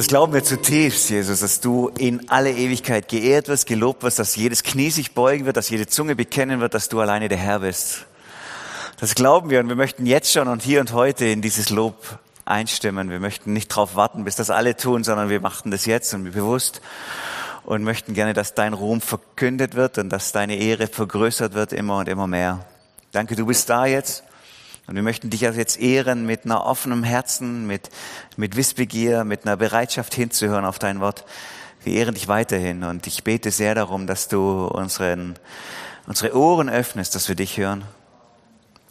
Das glauben wir zutiefst, Jesus, dass du in alle Ewigkeit geehrt wirst, gelobt wirst, dass jedes Knie sich beugen wird, dass jede Zunge bekennen wird, dass du alleine der Herr bist. Das glauben wir und wir möchten jetzt schon und hier und heute in dieses Lob einstimmen. Wir möchten nicht darauf warten, bis das alle tun, sondern wir machen das jetzt und bewusst und möchten gerne, dass dein Ruhm verkündet wird und dass deine Ehre vergrößert wird immer und immer mehr. Danke, du bist da jetzt. Und wir möchten dich jetzt ehren mit einer offenen Herzen, mit, mit Wissbegier, mit einer Bereitschaft hinzuhören auf dein Wort. Wir ehren dich weiterhin und ich bete sehr darum, dass du unseren, unsere Ohren öffnest, dass wir dich hören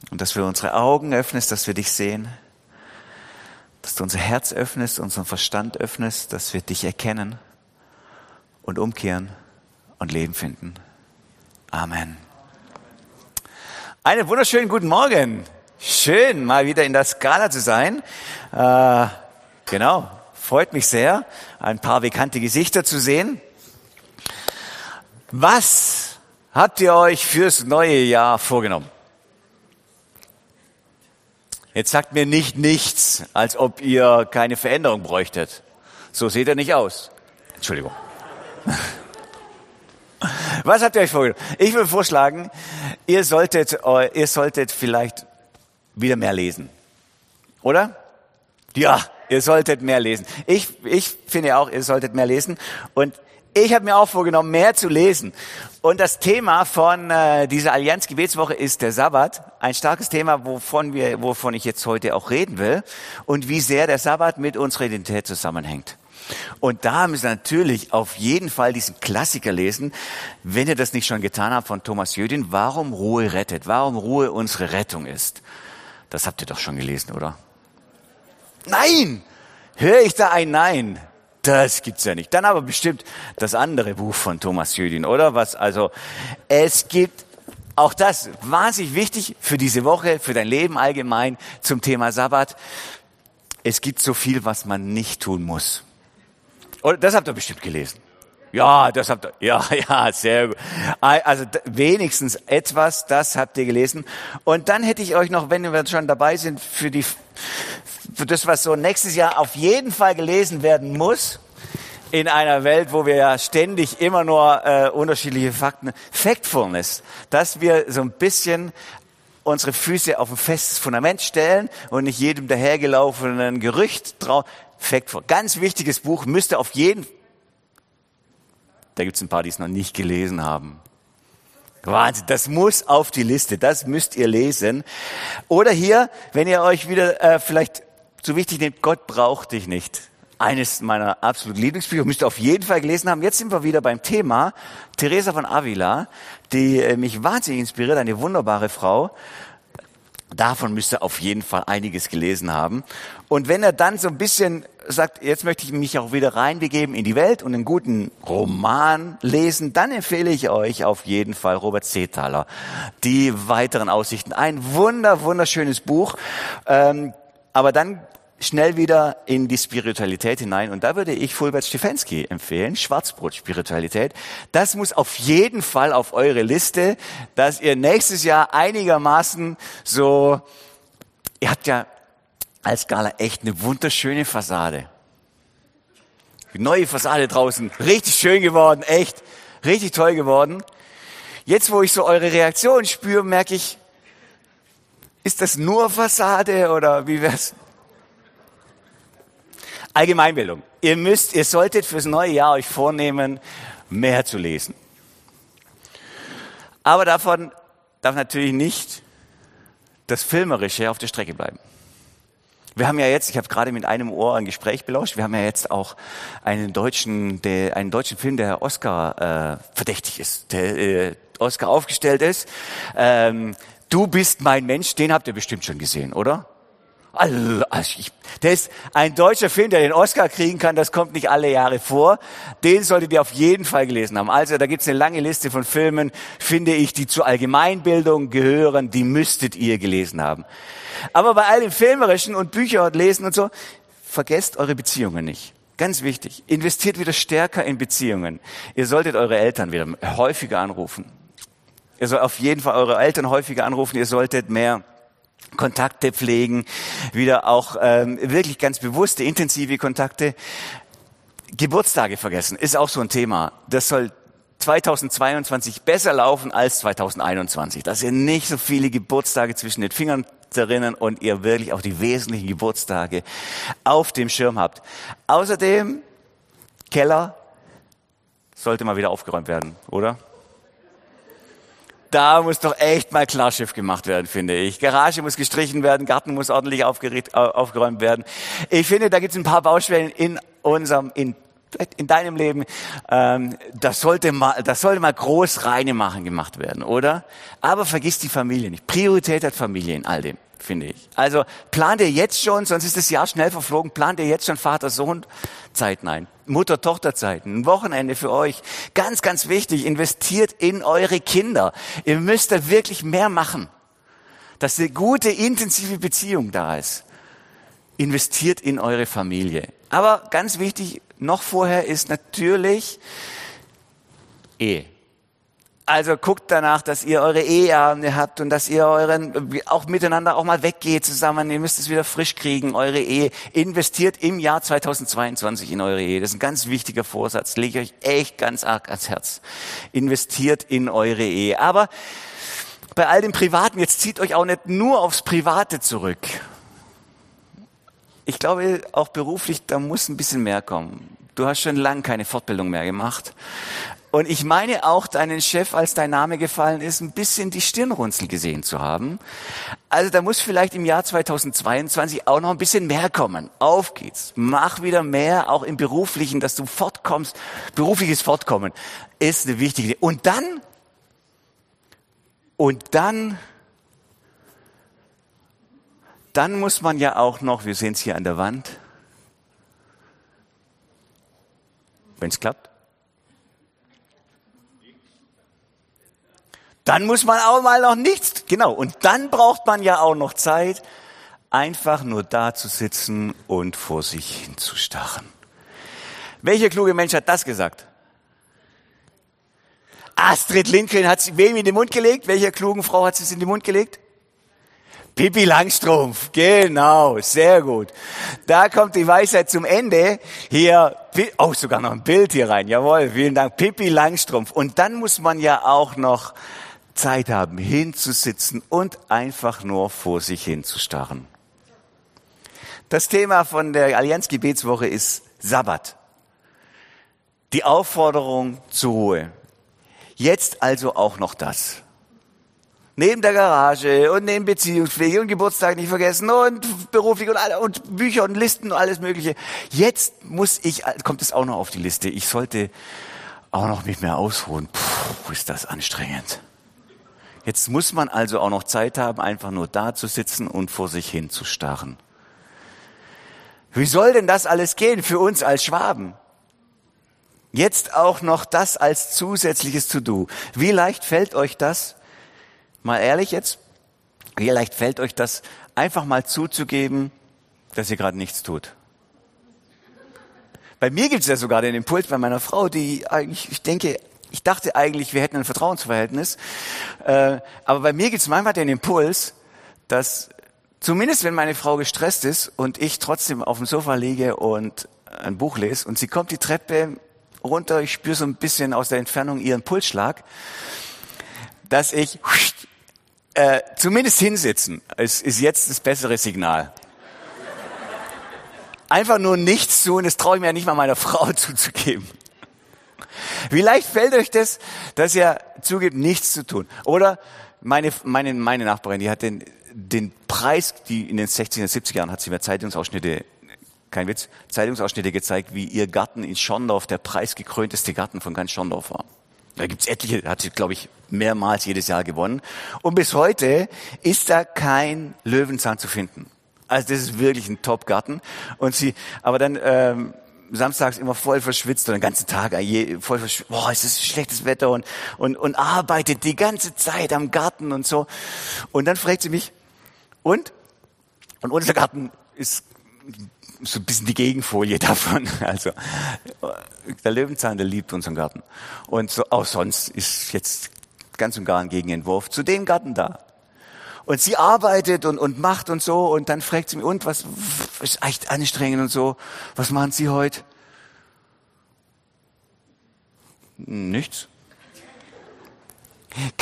und dass wir unsere Augen öffnest, dass wir dich sehen, dass du unser Herz öffnest, unseren Verstand öffnest, dass wir dich erkennen und umkehren und Leben finden. Amen. Einen wunderschönen guten Morgen. Schön, mal wieder in der Skala zu sein. Äh, genau, freut mich sehr, ein paar bekannte Gesichter zu sehen. Was habt ihr euch fürs neue Jahr vorgenommen? Jetzt sagt mir nicht nichts, als ob ihr keine Veränderung bräuchtet. So seht ihr nicht aus. Entschuldigung. Was habt ihr euch vorgenommen? Ich würde vorschlagen, ihr solltet, ihr solltet vielleicht wieder mehr lesen. Oder? Ja, ihr solltet mehr lesen. Ich, ich finde auch, ihr solltet mehr lesen. Und ich habe mir auch vorgenommen, mehr zu lesen. Und das Thema von äh, dieser Allianz Gebetswoche ist der Sabbat. Ein starkes Thema, wovon, wir, wovon ich jetzt heute auch reden will. Und wie sehr der Sabbat mit unserer Identität zusammenhängt. Und da müssen wir natürlich auf jeden Fall diesen Klassiker lesen, wenn ihr das nicht schon getan habt von Thomas Jödin, warum Ruhe rettet, warum Ruhe unsere Rettung ist. Das habt ihr doch schon gelesen, oder? Nein! Höre ich da ein Nein? Das gibt's ja nicht. Dann aber bestimmt das andere Buch von Thomas Jüdin, oder? Was, also, es gibt auch das wahnsinnig wichtig für diese Woche, für dein Leben allgemein zum Thema Sabbat. Es gibt so viel, was man nicht tun muss. Oder das habt ihr bestimmt gelesen. Ja, das habt ihr, ja, ja, sehr gut. Also wenigstens etwas, das habt ihr gelesen. Und dann hätte ich euch noch, wenn wir schon dabei sind, für die, für das, was so nächstes Jahr auf jeden Fall gelesen werden muss, in einer Welt, wo wir ja ständig immer nur äh, unterschiedliche Fakten, Factfulness, dass wir so ein bisschen unsere Füße auf ein festes Fundament stellen und nicht jedem dahergelaufenen Gerücht trauen. Factful. Ganz wichtiges Buch, müsste auf jeden da gibt es ein paar, die es noch nicht gelesen haben. Wahnsinn, das muss auf die Liste, das müsst ihr lesen. Oder hier, wenn ihr euch wieder äh, vielleicht so wichtig nehmt, Gott braucht dich nicht. Eines meiner absoluten Lieblingsbücher, müsst ihr auf jeden Fall gelesen haben. Jetzt sind wir wieder beim Thema Teresa von Avila, die äh, mich wahnsinnig inspiriert, eine wunderbare Frau. Davon müsst ihr auf jeden Fall einiges gelesen haben. Und wenn er dann so ein bisschen sagt, jetzt möchte ich mich auch wieder reinbegeben in die Welt und einen guten Roman lesen, dann empfehle ich euch auf jeden Fall Robert Seethaler. Die weiteren Aussichten. Ein wunder, wunderschönes Buch. Ähm, aber dann schnell wieder in die Spiritualität hinein. Und da würde ich Fulbert Stefensky empfehlen, Schwarzbrot-Spiritualität. Das muss auf jeden Fall auf eure Liste, dass ihr nächstes Jahr einigermaßen so, ihr habt ja als Gala echt eine wunderschöne Fassade. Die neue Fassade draußen, richtig schön geworden, echt, richtig toll geworden. Jetzt, wo ich so eure Reaktion spüre, merke ich, ist das nur Fassade oder wie wär's? Allgemeinbildung. Ihr müsst, ihr solltet fürs neue Jahr euch vornehmen, mehr zu lesen. Aber davon darf natürlich nicht das Filmerische auf der Strecke bleiben. Wir haben ja jetzt, ich habe gerade mit einem Ohr ein Gespräch belauscht, wir haben ja jetzt auch einen deutschen, der, einen deutschen Film, der Oscar äh, verdächtig ist, der äh, Oscar aufgestellt ist. Ähm, du bist mein Mensch, den habt ihr bestimmt schon gesehen, oder? Der ist ein deutscher Film, der den Oscar kriegen kann, das kommt nicht alle Jahre vor. Den solltet ihr auf jeden Fall gelesen haben. Also da gibt's eine lange Liste von Filmen, finde ich, die zur Allgemeinbildung gehören, die müsstet ihr gelesen haben. Aber bei all dem Filmerischen und Bücher lesen und so, vergesst eure Beziehungen nicht. Ganz wichtig. Investiert wieder stärker in Beziehungen. Ihr solltet eure Eltern wieder häufiger anrufen. Ihr sollt auf jeden Fall eure Eltern häufiger anrufen. Ihr solltet mehr Kontakte pflegen, wieder auch ähm, wirklich ganz bewusste, intensive Kontakte. Geburtstage vergessen ist auch so ein Thema. Das soll 2022 besser laufen als 2021. Dass ihr nicht so viele Geburtstage zwischen den Fingern zerrinnen und ihr wirklich auch die wesentlichen Geburtstage auf dem Schirm habt. Außerdem, Keller sollte mal wieder aufgeräumt werden, oder? Da muss doch echt mal Klarschiff gemacht werden, finde ich. Garage muss gestrichen werden, Garten muss ordentlich aufgeräumt werden. Ich finde, da gibt es ein paar Baustellen in unserem, in in deinem Leben, ähm, das sollte mal, das sollte mal groß reine machen gemacht werden, oder? Aber vergiss die Familie nicht. Priorität hat Familie in all dem, finde ich. Also plan dir jetzt schon, sonst ist das Jahr schnell verflogen, plan dir jetzt schon Vater-Sohn-Zeiten ein. Mutter-Tochter-Zeiten, ein Wochenende für euch. Ganz, ganz wichtig, investiert in eure Kinder. Ihr müsst da wirklich mehr machen. Dass eine gute, intensive Beziehung da ist. Investiert in eure Familie. Aber ganz wichtig, noch vorher ist natürlich Ehe. Also guckt danach, dass ihr eure Eheabende habt und dass ihr euren auch miteinander auch mal weggeht zusammen. Ihr müsst es wieder frisch kriegen, eure Ehe. Investiert im Jahr 2022 in eure Ehe. Das ist ein ganz wichtiger Vorsatz. Lege ich euch echt ganz arg ans Herz. Investiert in eure Ehe. Aber bei all dem Privaten, jetzt zieht euch auch nicht nur aufs Private zurück ich glaube, auch beruflich, da muss ein bisschen mehr kommen. Du hast schon lange keine Fortbildung mehr gemacht. Und ich meine auch deinen Chef, als dein Name gefallen ist, ein bisschen die Stirnrunzel gesehen zu haben. Also da muss vielleicht im Jahr 2022 auch noch ein bisschen mehr kommen. Auf geht's. Mach wieder mehr, auch im beruflichen, dass du fortkommst. Berufliches Fortkommen ist eine wichtige. Und dann, und dann dann muss man ja auch noch, wir sehen es hier an der Wand, wenn es klappt, dann muss man auch mal noch nichts, genau, und dann braucht man ja auch noch Zeit, einfach nur da zu sitzen und vor sich hinzustarren. Welcher kluge Mensch hat das gesagt? Astrid Lindgren hat es wem in den Mund gelegt? Welcher klugen Frau hat es in den Mund gelegt? Pippi Langstrumpf, genau, sehr gut. Da kommt die Weisheit zum Ende. Hier, oh, sogar noch ein Bild hier rein. Jawohl, vielen Dank. Pippi Langstrumpf. Und dann muss man ja auch noch Zeit haben, hinzusitzen und einfach nur vor sich hinzustarren. Das Thema von der Allianz Gebetswoche ist Sabbat. Die Aufforderung zur Ruhe. Jetzt also auch noch das neben der Garage und neben Beziehungspflege und Geburtstag nicht vergessen und beruflich und, und Bücher und Listen und alles Mögliche. Jetzt muss ich, kommt es auch noch auf die Liste. Ich sollte auch noch mit mir ausruhen. Puh, ist das anstrengend. Jetzt muss man also auch noch Zeit haben, einfach nur da zu sitzen und vor sich hin zu starren. Wie soll denn das alles gehen für uns als Schwaben? Jetzt auch noch das als zusätzliches To-Do. Wie leicht fällt euch das? Mal ehrlich jetzt, wie leicht fällt euch das, einfach mal zuzugeben, dass ihr gerade nichts tut? Bei mir gibt es ja sogar den Impuls bei meiner Frau, die eigentlich, ich denke, ich dachte eigentlich, wir hätten ein Vertrauensverhältnis, äh, aber bei mir gibt es manchmal den Impuls, dass zumindest wenn meine Frau gestresst ist und ich trotzdem auf dem Sofa liege und ein Buch lese und sie kommt die Treppe runter, ich spüre so ein bisschen aus der Entfernung ihren Pulsschlag, dass ich äh, zumindest hinsitzen ist, ist jetzt das bessere Signal. Einfach nur nichts tun, das traue ich mir ja nicht mal meiner Frau zuzugeben. Wie leicht fällt euch das, dass ihr zugibt, nichts zu tun? Oder meine, meine, meine Nachbarin, die hat den, den Preis, die in den 60er, 70er Jahren hat sie mir Zeitungsausschnitte, kein Witz, Zeitungsausschnitte gezeigt, wie ihr Garten in Schondorf der preisgekrönteste Garten von ganz Schondorf war. Da gibt's etliche, hat sie, glaube ich, mehrmals jedes Jahr gewonnen. Und bis heute ist da kein Löwenzahn zu finden. Also das ist wirklich ein Top-Garten. Und sie, aber dann ähm, samstags immer voll verschwitzt und den ganzen Tag äh, voll verschwitzt. Boah, es ist schlechtes Wetter und, und, und arbeitet die ganze Zeit am Garten und so. Und dann fragt sie mich, und? Und unser Garten ist so ein bisschen die Gegenfolie davon. Also der Löwenzahn, der liebt unseren Garten. Und so, auch sonst ist jetzt ganz und gar ein Gegenentwurf zu dem Garten da. Und sie arbeitet und, und macht und so und dann fragt sie mich, und was ist echt anstrengend und so, was machen Sie heute? Nichts.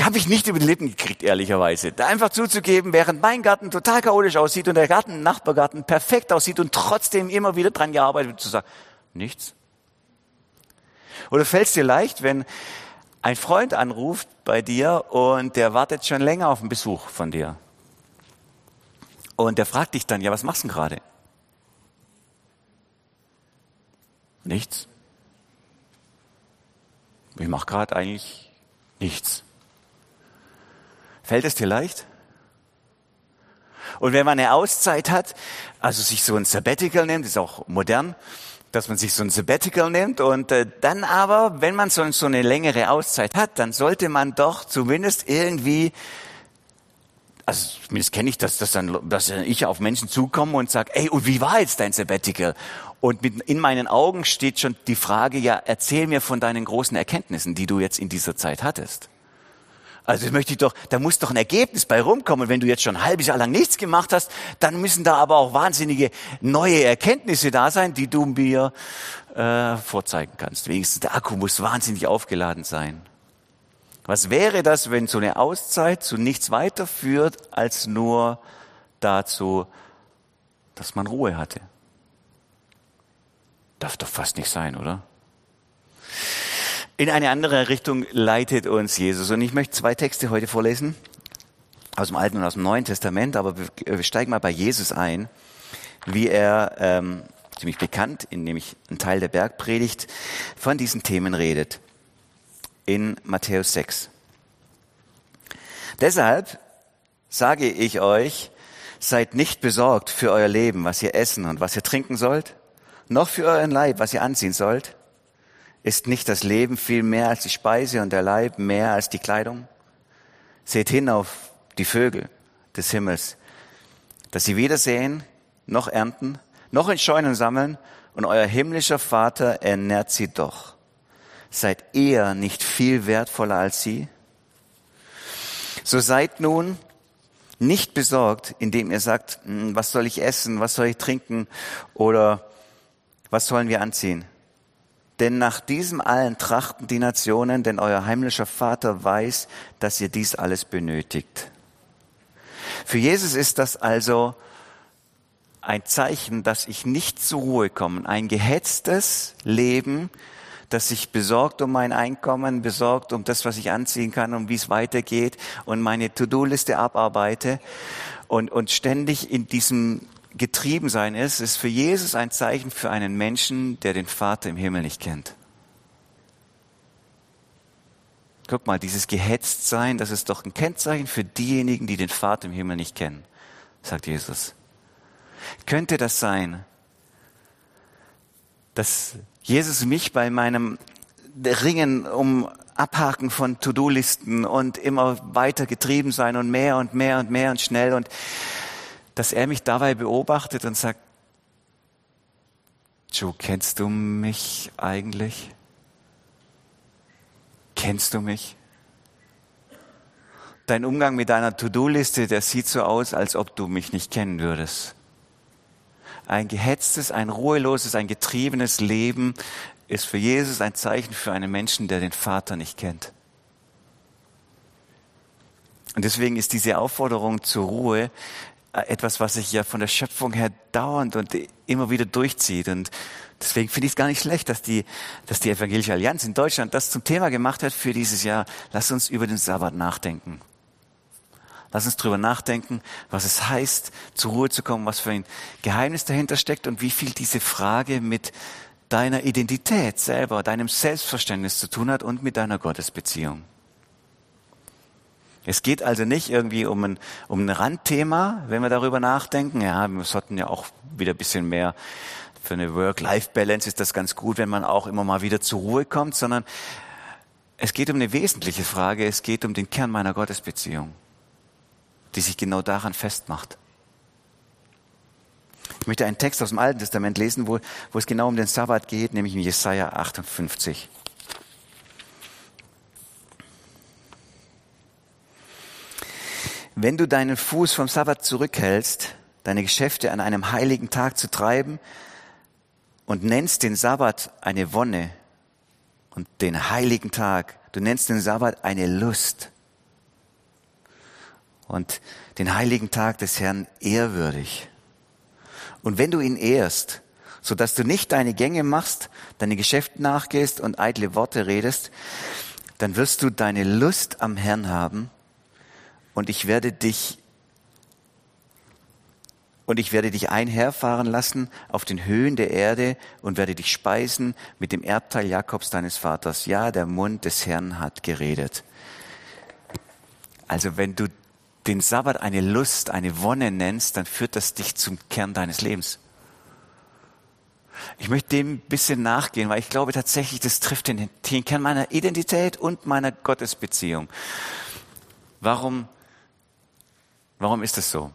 Habe ich nicht über die Lippen gekriegt, ehrlicherweise. Da einfach zuzugeben, während mein Garten total chaotisch aussieht und der Garten, Nachbargarten perfekt aussieht und trotzdem immer wieder dran gearbeitet wird, zu sagen, nichts. Oder fällt es dir leicht, wenn ein Freund anruft bei dir und der wartet schon länger auf einen Besuch von dir? Und der fragt dich dann, ja, was machst du denn gerade? Nichts. Ich mache gerade eigentlich nichts. Fällt es dir leicht? Und wenn man eine Auszeit hat, also sich so ein Sabbatical nimmt, ist auch modern, dass man sich so ein Sabbatical nimmt und äh, dann aber, wenn man so, so eine längere Auszeit hat, dann sollte man doch zumindest irgendwie also zumindest kenne ich das, dass dann, dass ich auf Menschen zukomme und sage, ey, und wie war jetzt dein Sabbatical? Und mit, in meinen Augen steht schon die Frage, ja, erzähl mir von deinen großen Erkenntnissen, die du jetzt in dieser Zeit hattest. Also das möchte ich doch, da muss doch ein Ergebnis bei rumkommen. Wenn du jetzt schon ein halbes Jahr lang nichts gemacht hast, dann müssen da aber auch wahnsinnige neue Erkenntnisse da sein, die du mir äh, vorzeigen kannst. Wenigstens der Akku muss wahnsinnig aufgeladen sein. Was wäre das, wenn so eine Auszeit zu nichts weiterführt als nur dazu, dass man Ruhe hatte? Darf doch fast nicht sein, oder? In eine andere Richtung leitet uns Jesus. Und ich möchte zwei Texte heute vorlesen, aus dem Alten und aus dem Neuen Testament, aber wir steigen mal bei Jesus ein, wie er ähm, ziemlich bekannt, in nämlich ein Teil der Bergpredigt, von diesen Themen redet in Matthäus 6. Deshalb sage ich euch, seid nicht besorgt für euer Leben, was ihr essen und was ihr trinken sollt, noch für euren Leib, was ihr anziehen sollt. Ist nicht das Leben viel mehr als die Speise und der Leib mehr als die Kleidung? Seht hin auf die Vögel des Himmels, dass sie weder sehen, noch ernten, noch in Scheunen sammeln, und euer himmlischer Vater ernährt sie doch. Seid ihr nicht viel wertvoller als sie? So seid nun nicht besorgt, indem ihr sagt, hm, was soll ich essen, was soll ich trinken oder was sollen wir anziehen? Denn nach diesem allen trachten die Nationen, denn euer heimlicher Vater weiß, dass ihr dies alles benötigt. Für Jesus ist das also ein Zeichen, dass ich nicht zur Ruhe komme, ein gehetztes Leben, dass ich besorgt um mein Einkommen, besorgt um das, was ich anziehen kann, um wie es weitergeht und meine To-Do-Liste abarbeite und, und ständig in diesem Getriebensein ist, ist für Jesus ein Zeichen für einen Menschen, der den Vater im Himmel nicht kennt. Guck mal, dieses Gehetztsein, das ist doch ein Kennzeichen für diejenigen, die den Vater im Himmel nicht kennen, sagt Jesus. Könnte das sein, dass Jesus mich bei meinem Ringen um Abhaken von To-Do-Listen und immer weiter getrieben sein und mehr und mehr und mehr und schnell und dass er mich dabei beobachtet und sagt, Joe, kennst du mich eigentlich? Kennst du mich? Dein Umgang mit deiner To-Do-Liste, der sieht so aus, als ob du mich nicht kennen würdest. Ein gehetztes, ein ruheloses, ein getriebenes Leben ist für Jesus ein Zeichen für einen Menschen, der den Vater nicht kennt. Und deswegen ist diese Aufforderung zur Ruhe etwas, was sich ja von der Schöpfung her dauernd und immer wieder durchzieht. Und deswegen finde ich es gar nicht schlecht, dass die, dass die Evangelische Allianz in Deutschland das zum Thema gemacht hat für dieses Jahr. Lass uns über den Sabbat nachdenken. Lass uns drüber nachdenken, was es heißt, zur Ruhe zu kommen, was für ein Geheimnis dahinter steckt und wie viel diese Frage mit deiner Identität selber, deinem Selbstverständnis zu tun hat und mit deiner Gottesbeziehung. Es geht also nicht irgendwie um ein, um ein Randthema, wenn wir darüber nachdenken. Ja, wir sollten ja auch wieder ein bisschen mehr für eine Work-Life-Balance ist das ganz gut, wenn man auch immer mal wieder zur Ruhe kommt, sondern es geht um eine wesentliche Frage. Es geht um den Kern meiner Gottesbeziehung die sich genau daran festmacht. Ich möchte einen Text aus dem Alten Testament lesen, wo, wo es genau um den Sabbat geht, nämlich in Jesaja 58. Wenn du deinen Fuß vom Sabbat zurückhältst, deine Geschäfte an einem heiligen Tag zu treiben und nennst den Sabbat eine Wonne und den heiligen Tag. Du nennst den Sabbat eine Lust und den heiligen Tag des Herrn ehrwürdig. Und wenn du ihn ehrst, so dass du nicht deine Gänge machst, deine Geschäfte nachgehst und eitle Worte redest, dann wirst du deine Lust am Herrn haben und ich werde dich und ich werde dich einherfahren lassen auf den Höhen der Erde und werde dich speisen mit dem Erbteil Jakobs deines Vaters. Ja, der Mund des Herrn hat geredet. Also wenn du den Sabbat eine Lust, eine Wonne nennst, dann führt das dich zum Kern deines Lebens. Ich möchte dem ein bisschen nachgehen, weil ich glaube tatsächlich, das trifft den, den Kern meiner Identität und meiner Gottesbeziehung. Warum, warum ist das so?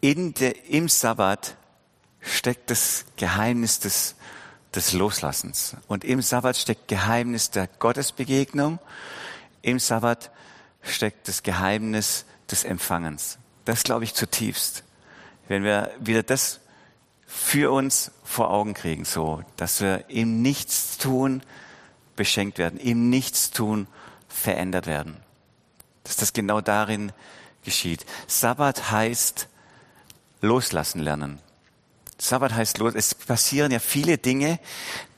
in der, im Sabbat steckt das Geheimnis des, des Loslassens. Und im Sabbat steckt Geheimnis der Gottesbegegnung. Im Sabbat steckt das Geheimnis des Empfangens. Das glaube ich zutiefst. Wenn wir wieder das für uns vor Augen kriegen, so, dass wir im Nichtstun beschenkt werden, im Nichtstun verändert werden. Dass das genau darin geschieht. Sabbat heißt loslassen lernen. Sabbat heißt los. Es passieren ja viele Dinge,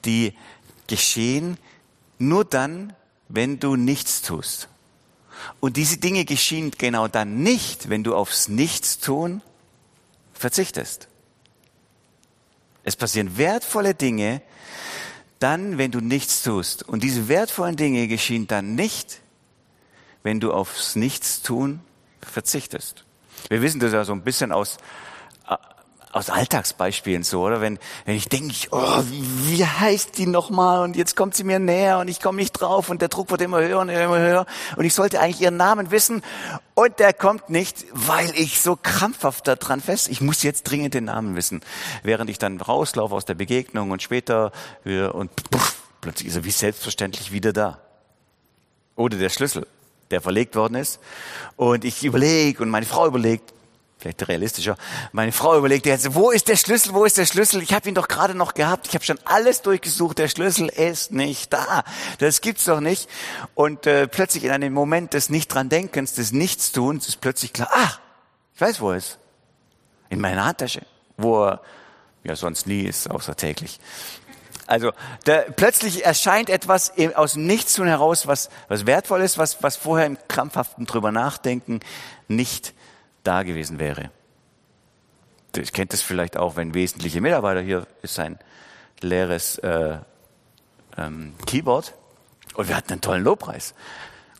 die geschehen nur dann, wenn du nichts tust. Und diese Dinge geschehen genau dann nicht, wenn du aufs Nichtstun verzichtest. Es passieren wertvolle Dinge dann, wenn du nichts tust. Und diese wertvollen Dinge geschehen dann nicht, wenn du aufs Nichtstun verzichtest. Wir wissen das ja so ein bisschen aus aus Alltagsbeispielen so, oder? Wenn, wenn ich denke, oh, wie, heißt die nochmal? Und jetzt kommt sie mir näher und ich komme nicht drauf und der Druck wird immer höher und immer höher und ich sollte eigentlich ihren Namen wissen und der kommt nicht, weil ich so krampfhaft da dran fest, ich muss jetzt dringend den Namen wissen. Während ich dann rauslaufe aus der Begegnung und später und puff, plötzlich ist er wie selbstverständlich wieder da. Oder der Schlüssel, der verlegt worden ist und ich überlege und meine Frau überlegt, vielleicht realistischer. Meine Frau überlegt jetzt, wo ist der Schlüssel, wo ist der Schlüssel? Ich habe ihn doch gerade noch gehabt. Ich habe schon alles durchgesucht. Der Schlüssel ist nicht da. Das gibt's doch nicht. Und äh, plötzlich in einem Moment des Nicht-dran-Denkens, des Nichtstuns, ist plötzlich klar, ah, ich weiß, wo er ist. In meiner Handtasche, wo er ja sonst nie ist, außer täglich. Also da, plötzlich erscheint etwas aus dem Nichtstun heraus, was, was wertvoll ist, was, was vorher im krampfhaften drüber nachdenken nicht da gewesen wäre. Ich kennt das vielleicht auch, wenn wesentliche Mitarbeiter hier ist ein leeres äh, ähm, Keyboard und wir hatten einen tollen Lobpreis.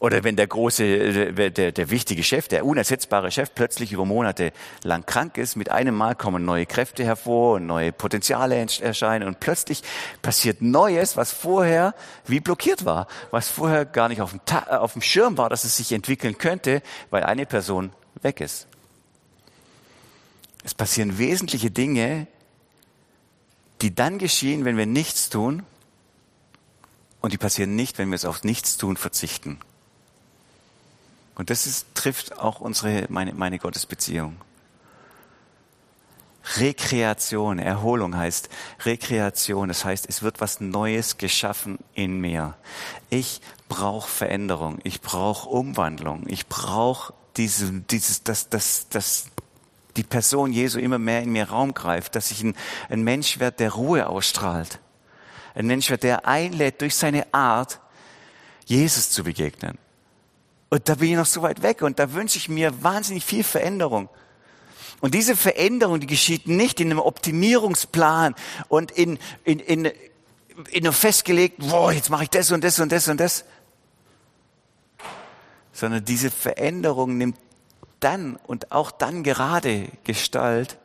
Oder wenn der große, äh, der, der wichtige Chef, der unersetzbare Chef plötzlich über Monate lang krank ist, mit einem Mal kommen neue Kräfte hervor und neue Potenziale erscheinen und plötzlich passiert Neues, was vorher wie blockiert war, was vorher gar nicht auf dem, auf dem Schirm war, dass es sich entwickeln könnte, weil eine Person weg ist. Es passieren wesentliche Dinge, die dann geschehen, wenn wir nichts tun, und die passieren nicht, wenn wir es auf Nichtstun verzichten. Und das ist, trifft auch unsere, meine, meine Gottesbeziehung. Rekreation, Erholung heißt Rekreation. Das heißt, es wird was Neues geschaffen in mir. Ich brauche Veränderung. Ich brauche Umwandlung. Ich brauche diese, dieses, das, das, das, die Person Jesu immer mehr in mir Raum greift, dass ich ein, ein Mensch werde, der Ruhe ausstrahlt. Ein Mensch werde, der einlädt, durch seine Art Jesus zu begegnen. Und da bin ich noch so weit weg und da wünsche ich mir wahnsinnig viel Veränderung. Und diese Veränderung, die geschieht nicht in einem Optimierungsplan und in, in, in, in einem festgelegt, boah, jetzt mache ich das und das und das und das, sondern diese Veränderung nimmt dann und auch dann gerade Gestalt,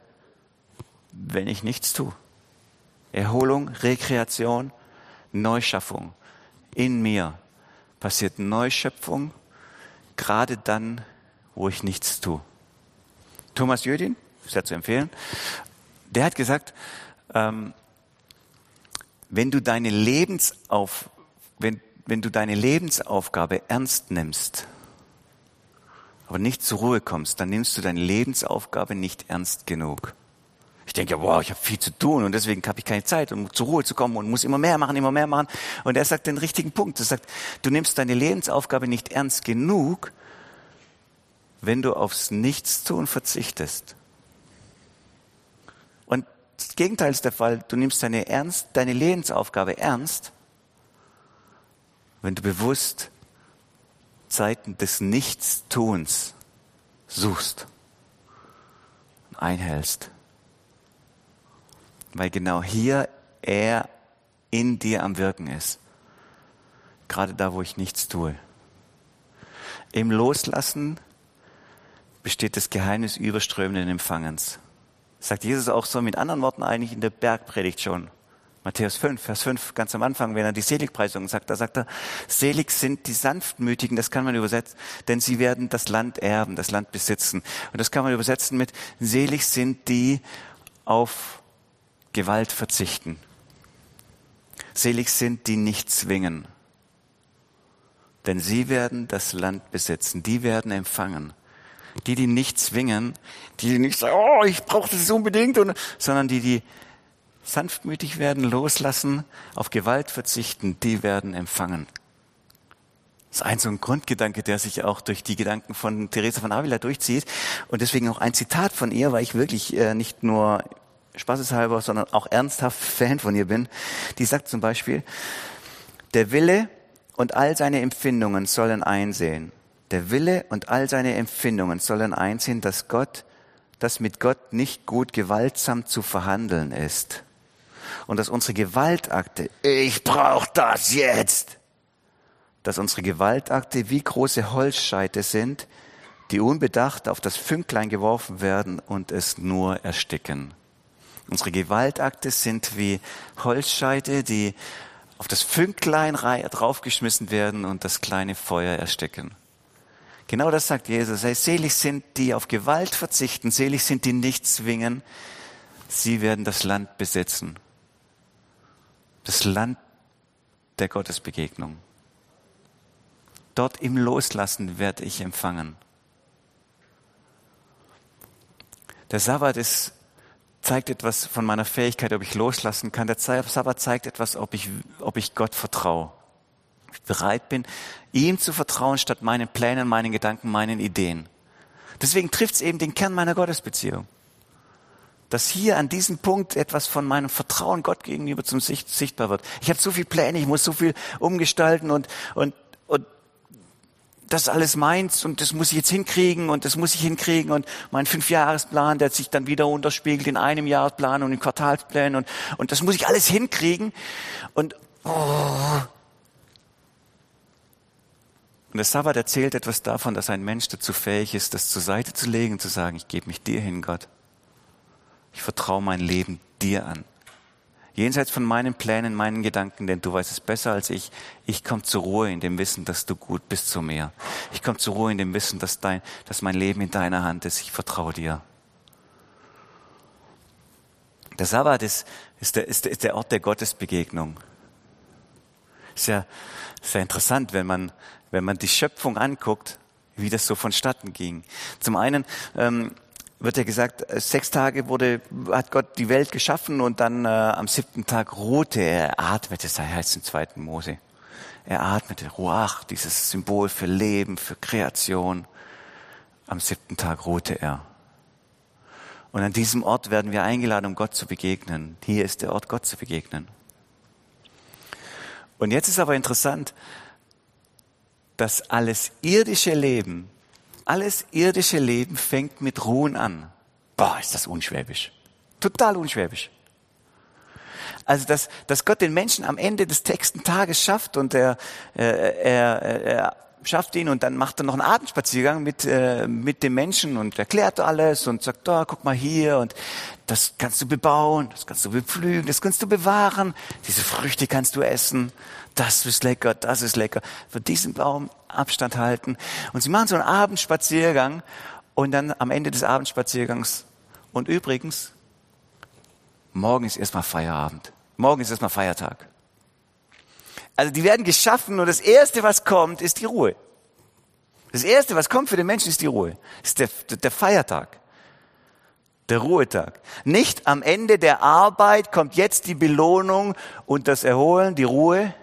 wenn ich nichts tue. Erholung, Rekreation, Neuschaffung. In mir passiert Neuschöpfung, gerade dann, wo ich nichts tue. Thomas Jödin, sehr zu empfehlen, der hat gesagt, ähm, wenn du deine Lebensauf, wenn, wenn du deine Lebensaufgabe ernst nimmst, aber nicht zur Ruhe kommst, dann nimmst du deine Lebensaufgabe nicht ernst genug. Ich denke, wow, ich habe viel zu tun und deswegen habe ich keine Zeit, um zur Ruhe zu kommen und muss immer mehr machen, immer mehr machen. Und er sagt den richtigen Punkt. Er sagt, du nimmst deine Lebensaufgabe nicht ernst genug, wenn du aufs Nichtstun verzichtest. Und das Gegenteil ist der Fall. Du nimmst deine, ernst, deine Lebensaufgabe ernst, wenn du bewusst Zeiten des Nichtstuns suchst und einhältst. Weil genau hier er in dir am Wirken ist. Gerade da, wo ich nichts tue. Im Loslassen besteht das Geheimnis überströmenden Empfangens. sagt Jesus auch so mit anderen Worten eigentlich in der Bergpredigt schon. Matthäus 5, Vers 5, ganz am Anfang, wenn er die Seligpreisung sagt, da sagt er, selig sind die Sanftmütigen, das kann man übersetzen, denn sie werden das Land erben, das Land besitzen. Und das kann man übersetzen mit, selig sind die auf Gewalt verzichten. Selig sind die nicht zwingen, denn sie werden das Land besitzen, die werden empfangen. Die, die nicht zwingen, die, die nicht sagen, oh, ich brauche das unbedingt, und, sondern die, die sanftmütig werden, loslassen, auf Gewalt verzichten, die werden empfangen. Das ist ein so ein Grundgedanke, der sich auch durch die Gedanken von Teresa von Avila durchzieht. Und deswegen auch ein Zitat von ihr, weil ich wirklich äh, nicht nur spaßeshalber, sondern auch ernsthaft Fan von ihr bin. Die sagt zum Beispiel, der Wille und all seine Empfindungen sollen einsehen. Der Wille und all seine Empfindungen sollen einsehen, dass Gott, dass mit Gott nicht gut gewaltsam zu verhandeln ist und dass unsere Gewaltakte, ich brauche das jetzt, dass unsere Gewaltakte wie große Holzscheite sind, die unbedacht auf das Fünklein geworfen werden und es nur ersticken. Unsere Gewaltakte sind wie Holzscheite, die auf das Fünklein draufgeschmissen werden und das kleine Feuer ersticken. Genau das sagt Jesus. Hey, selig sind die auf Gewalt verzichten, selig sind die nicht zwingen. Sie werden das Land besitzen das Land der Gottesbegegnung. Dort im Loslassen werde ich empfangen. Der Sabbat ist, zeigt etwas von meiner Fähigkeit, ob ich loslassen kann. Der Sabbat zeigt etwas, ob ich, ob ich Gott vertraue. Ich bereit bin, ihm zu vertrauen, statt meinen Plänen, meinen Gedanken, meinen Ideen. Deswegen trifft es eben den Kern meiner Gottesbeziehung dass hier an diesem Punkt etwas von meinem Vertrauen Gott gegenüber zum Sicht, sichtbar wird. Ich habe so viele Pläne, ich muss so viel umgestalten und, und, und das alles meins und das muss ich jetzt hinkriegen und das muss ich hinkriegen und mein Fünfjahresplan, der sich dann wieder unterspiegelt in einem Jahresplan und in Quartalsplänen und, und das muss ich alles hinkriegen und oh. Und der Sabbat erzählt etwas davon, dass ein Mensch dazu fähig ist, das zur Seite zu legen und zu sagen, ich gebe mich dir hin, Gott. Ich vertraue mein Leben dir an. Jenseits von meinen Plänen, meinen Gedanken, denn du weißt es besser als ich. Ich komme zur Ruhe in dem Wissen, dass du gut bist zu mir. Ich komme zur Ruhe in dem Wissen, dass, dein, dass mein Leben in deiner Hand ist. Ich vertraue dir. Der Sabbat ist, ist, der, ist, ist der Ort der Gottesbegegnung. Ist ja sehr interessant, wenn man, wenn man die Schöpfung anguckt, wie das so vonstatten ging. Zum einen ähm, wird ja gesagt, äh, sechs Tage wurde, hat Gott die Welt geschaffen und dann äh, am siebten Tag ruhte er, atmete, das heißt im zweiten Mose. Er atmete, Ruach, dieses Symbol für Leben, für Kreation. Am siebten Tag ruhte er. Und an diesem Ort werden wir eingeladen, um Gott zu begegnen. Hier ist der Ort, Gott zu begegnen. Und jetzt ist aber interessant, dass alles irdische Leben alles irdische Leben fängt mit Ruhen an. Boah, ist das unschwäbisch. Total unschwäbisch. Also, dass, dass Gott den Menschen am Ende des texten Tages schafft und er, äh, er, er schafft ihn und dann macht er noch einen Abendspaziergang mit, äh, mit dem Menschen und erklärt alles und sagt, da, oh, guck mal hier und das kannst du bebauen, das kannst du bepflügen, das kannst du bewahren, diese Früchte kannst du essen, das ist lecker, das ist lecker. Für diesen Baum Abstand halten. Und sie machen so einen Abendspaziergang und dann am Ende des Abendspaziergangs. Und übrigens, morgen ist erstmal Feierabend. Morgen ist erstmal Feiertag. Also die werden geschaffen und das Erste, was kommt, ist die Ruhe. Das Erste, was kommt für den Menschen, ist die Ruhe. Ist der, der Feiertag. Der Ruhetag. Nicht am Ende der Arbeit kommt jetzt die Belohnung und das Erholen, die Ruhe,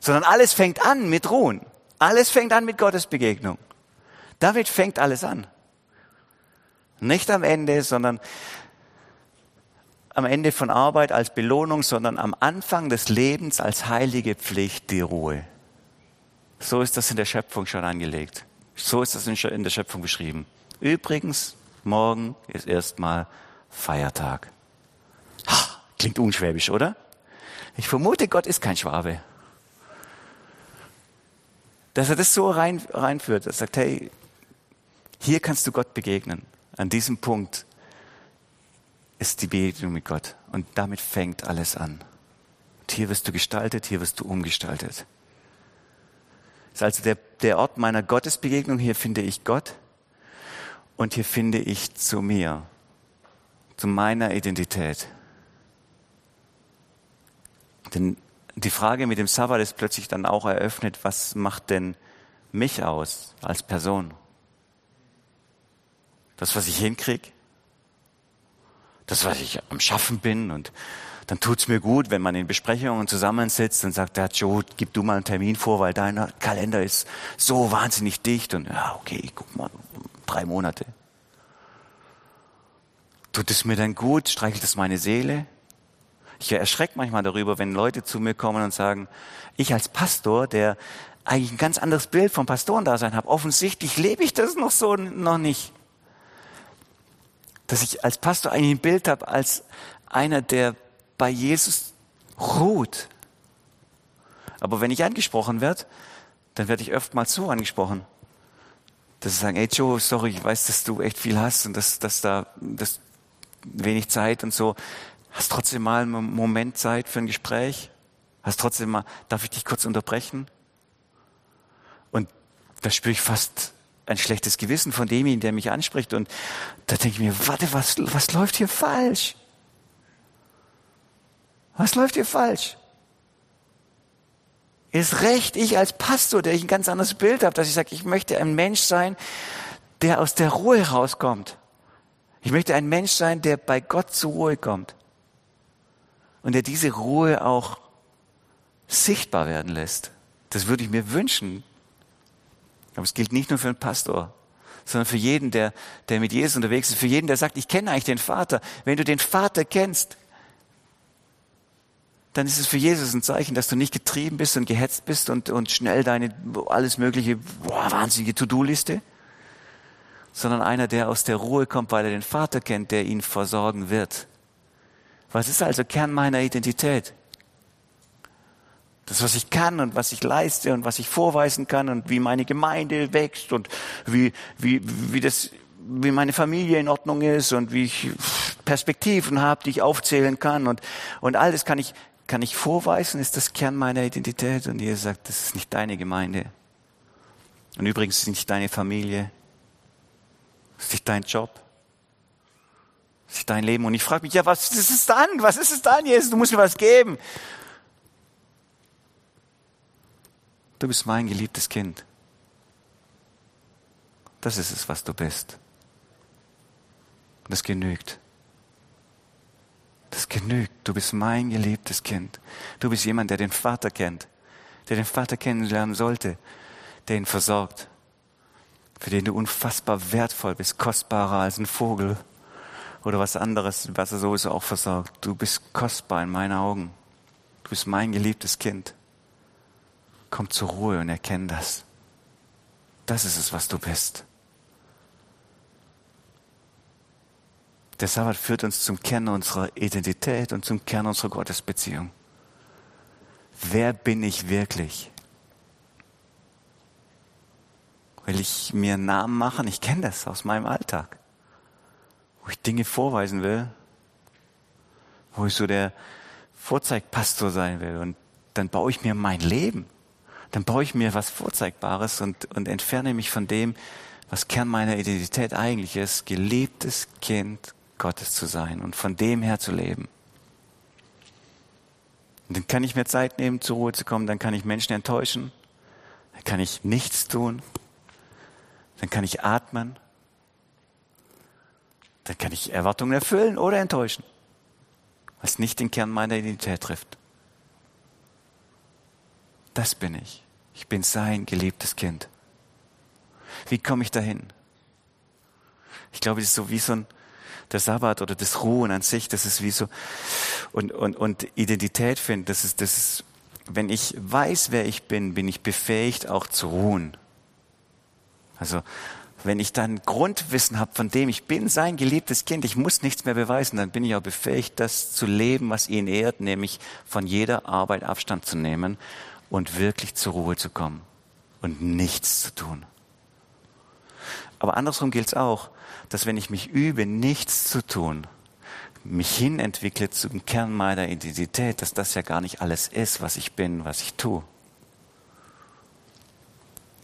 sondern alles fängt an mit Ruhen. Alles fängt an mit Gottes Begegnung. Damit fängt alles an. Nicht am Ende, sondern am Ende von Arbeit als Belohnung, sondern am Anfang des Lebens als heilige Pflicht die Ruhe. So ist das in der Schöpfung schon angelegt. So ist das in der Schöpfung beschrieben. Übrigens, morgen ist erstmal Feiertag. Ha, klingt unschwäbisch, oder? Ich vermute, Gott ist kein Schwabe. Dass er das so rein, reinführt, er sagt, hey, hier kannst du Gott begegnen. An diesem Punkt ist die Begegnung mit Gott. Und damit fängt alles an. Und hier wirst du gestaltet, hier wirst du umgestaltet. Das ist also der, der Ort meiner Gottesbegegnung. Hier finde ich Gott. Und hier finde ich zu mir, zu meiner Identität. Denn die Frage mit dem Sabbat ist plötzlich dann auch eröffnet, was macht denn mich aus als Person? Das, was ich hinkriege? Das, was ich am Schaffen bin und dann tut's mir gut, wenn man in Besprechungen zusammensitzt und sagt, ja, Joe, gib du mal einen Termin vor, weil dein Kalender ist so wahnsinnig dicht und ja, okay, ich guck mal, drei Monate. Tut es mir dann gut? Streichelt es meine Seele? Ich erschrecke manchmal darüber, wenn Leute zu mir kommen und sagen, ich als Pastor, der eigentlich ein ganz anderes Bild vom Pastorendasein habe, offensichtlich lebe ich das noch so noch nicht. Dass ich als Pastor eigentlich ein Bild habe als einer, der bei Jesus ruht. Aber wenn ich angesprochen werde, dann werde ich oftmals so angesprochen dass sie sagen, ey Joe, sorry, ich weiß, dass du echt viel hast und dass, dass da dass wenig Zeit und so. Hast trotzdem mal einen Moment Zeit für ein Gespräch? Hast trotzdem mal, darf ich dich kurz unterbrechen? Und da spüre ich fast ein schlechtes Gewissen von demjenigen, der mich anspricht. Und da denke ich mir, warte, was, was läuft hier falsch? Was läuft hier falsch? Ist recht, ich als Pastor, der ich ein ganz anderes Bild habe, dass ich sage, ich möchte ein Mensch sein, der aus der Ruhe rauskommt. Ich möchte ein Mensch sein, der bei Gott zur Ruhe kommt. Und der diese Ruhe auch sichtbar werden lässt. Das würde ich mir wünschen. Aber es gilt nicht nur für einen Pastor, sondern für jeden, der, der mit Jesus unterwegs ist, für jeden, der sagt, ich kenne eigentlich den Vater. Wenn du den Vater kennst, dann ist es für Jesus ein Zeichen, dass du nicht getrieben bist und gehetzt bist und, und schnell deine alles mögliche boah, wahnsinnige To-Do-Liste, sondern einer, der aus der Ruhe kommt, weil er den Vater kennt, der ihn versorgen wird. Was ist also Kern meiner Identität? Das, was ich kann und was ich leiste und was ich vorweisen kann und wie meine Gemeinde wächst und wie, wie, wie das, wie meine Familie in Ordnung ist und wie ich Perspektiven habe, die ich aufzählen kann und, und alles kann ich, kann ich vorweisen, ist das Kern meiner Identität. Und ihr sagt, das ist nicht deine Gemeinde. Und übrigens ist nicht deine Familie. Das ist nicht dein Job. Ist dein Leben. Und ich frage mich, ja, was ist es dann? Was ist es dann, Jesus? Du musst mir was geben. Du bist mein geliebtes Kind. Das ist es, was du bist. Das genügt. Das genügt. Du bist mein geliebtes Kind. Du bist jemand, der den Vater kennt, der den Vater kennenlernen sollte, der ihn versorgt, für den du unfassbar wertvoll bist, kostbarer als ein Vogel oder was anderes, was er sowieso auch versorgt. Du bist kostbar in meinen Augen. Du bist mein geliebtes Kind. Komm zur Ruhe und erkenn das. Das ist es, was du bist. Der Sabbat führt uns zum Kern unserer Identität und zum Kern unserer Gottesbeziehung. Wer bin ich wirklich? Will ich mir einen Namen machen? Ich kenne das aus meinem Alltag. Wo ich Dinge vorweisen will. Wo ich so der Vorzeigpastor sein will. Und dann baue ich mir mein Leben. Dann baue ich mir was Vorzeigbares und, und entferne mich von dem, was Kern meiner Identität eigentlich ist. Geliebtes Kind Gottes zu sein und von dem her zu leben. Und dann kann ich mir Zeit nehmen, zur Ruhe zu kommen, dann kann ich Menschen enttäuschen, dann kann ich nichts tun, dann kann ich atmen, Dann kann ich Erwartungen erfüllen oder enttäuschen, was nicht den Kern meiner Identität trifft. Das bin ich. Ich bin sein geliebtes Kind. Wie komme ich dahin? Ich glaube, das ist so wie so ein, der Sabbat oder das Ruhen an sich, das ist wie so, und, und, und Identität finden, das ist, das ist, wenn ich weiß, wer ich bin, bin ich befähigt auch zu ruhen. Also, wenn ich dann Grundwissen habe von dem, ich bin sein geliebtes Kind, ich muss nichts mehr beweisen, dann bin ich auch befähigt, das zu leben, was ihn ehrt, nämlich von jeder Arbeit Abstand zu nehmen und wirklich zur Ruhe zu kommen und nichts zu tun. Aber andersrum gilt es auch, dass wenn ich mich übe, nichts zu tun, mich hinentwickle zum Kern meiner Identität, dass das ja gar nicht alles ist, was ich bin, was ich tue,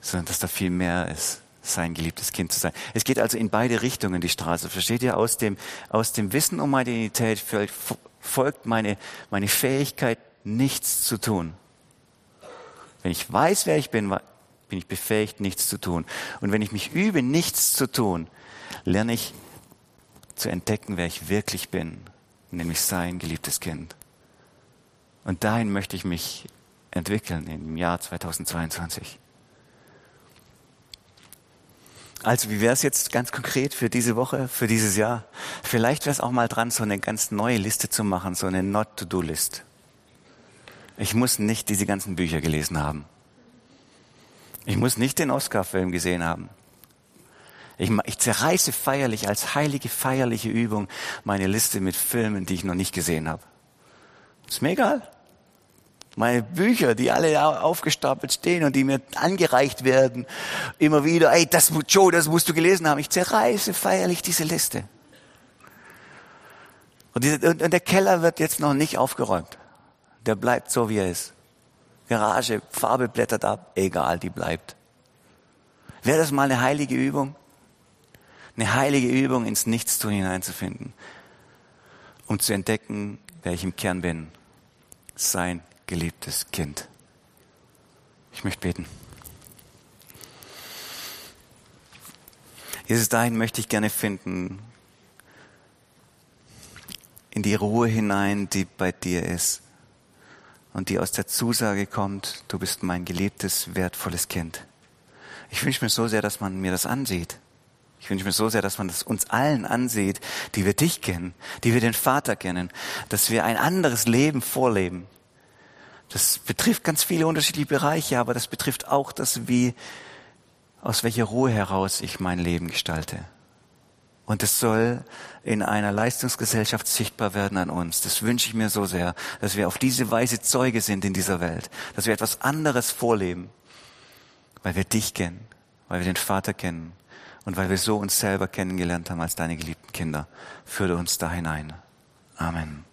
sondern dass da viel mehr ist, sein geliebtes Kind zu sein. Es geht also in beide Richtungen die Straße. Versteht ihr? Aus dem, aus dem Wissen um meine Identität folgt meine, meine Fähigkeit, nichts zu tun. Wenn ich weiß, wer ich bin, bin ich befähigt, nichts zu tun. Und wenn ich mich übe, nichts zu tun, lerne ich zu entdecken, wer ich wirklich bin, nämlich sein geliebtes Kind. Und dahin möchte ich mich entwickeln im Jahr 2022. Also wie wäre es jetzt ganz konkret für diese Woche, für dieses Jahr? Vielleicht wäre es auch mal dran, so eine ganz neue Liste zu machen, so eine Not-to-Do-List. Ich muss nicht diese ganzen Bücher gelesen haben. Ich muss nicht den Oscar-Film gesehen haben. Ich, ich zerreiße feierlich als heilige feierliche Übung meine Liste mit Filmen, die ich noch nicht gesehen habe. Ist mir egal. Meine Bücher, die alle aufgestapelt stehen und die mir angereicht werden, immer wieder, ey, das, Joe, das musst du gelesen haben. Ich zerreiße feierlich diese Liste. Und, diese, und der Keller wird jetzt noch nicht aufgeräumt. Der bleibt so, wie er ist. Garage, Farbe blättert ab, egal, die bleibt. Wäre das mal eine heilige Übung? Eine heilige Übung, ins Nichtstun hineinzufinden, um zu entdecken, wer ich im Kern bin. Sein geliebtes Kind. Ich möchte beten. Jesus, dahin möchte ich gerne finden, in die Ruhe hinein, die bei dir ist und die aus der Zusage kommt, du bist mein geliebtes, wertvolles Kind. Ich wünsche mir so sehr, dass man mir das ansieht. Ich wünsche mir so sehr, dass man das uns allen ansieht, die wir dich kennen, die wir den Vater kennen, dass wir ein anderes Leben vorleben. Das betrifft ganz viele unterschiedliche Bereiche, aber das betrifft auch das, wie, aus welcher Ruhe heraus ich mein Leben gestalte. Und es soll in einer Leistungsgesellschaft sichtbar werden an uns. Das wünsche ich mir so sehr, dass wir auf diese Weise Zeuge sind in dieser Welt, dass wir etwas anderes vorleben, weil wir dich kennen, weil wir den Vater kennen und weil wir so uns selber kennengelernt haben als deine geliebten Kinder. Führe uns da hinein. Amen.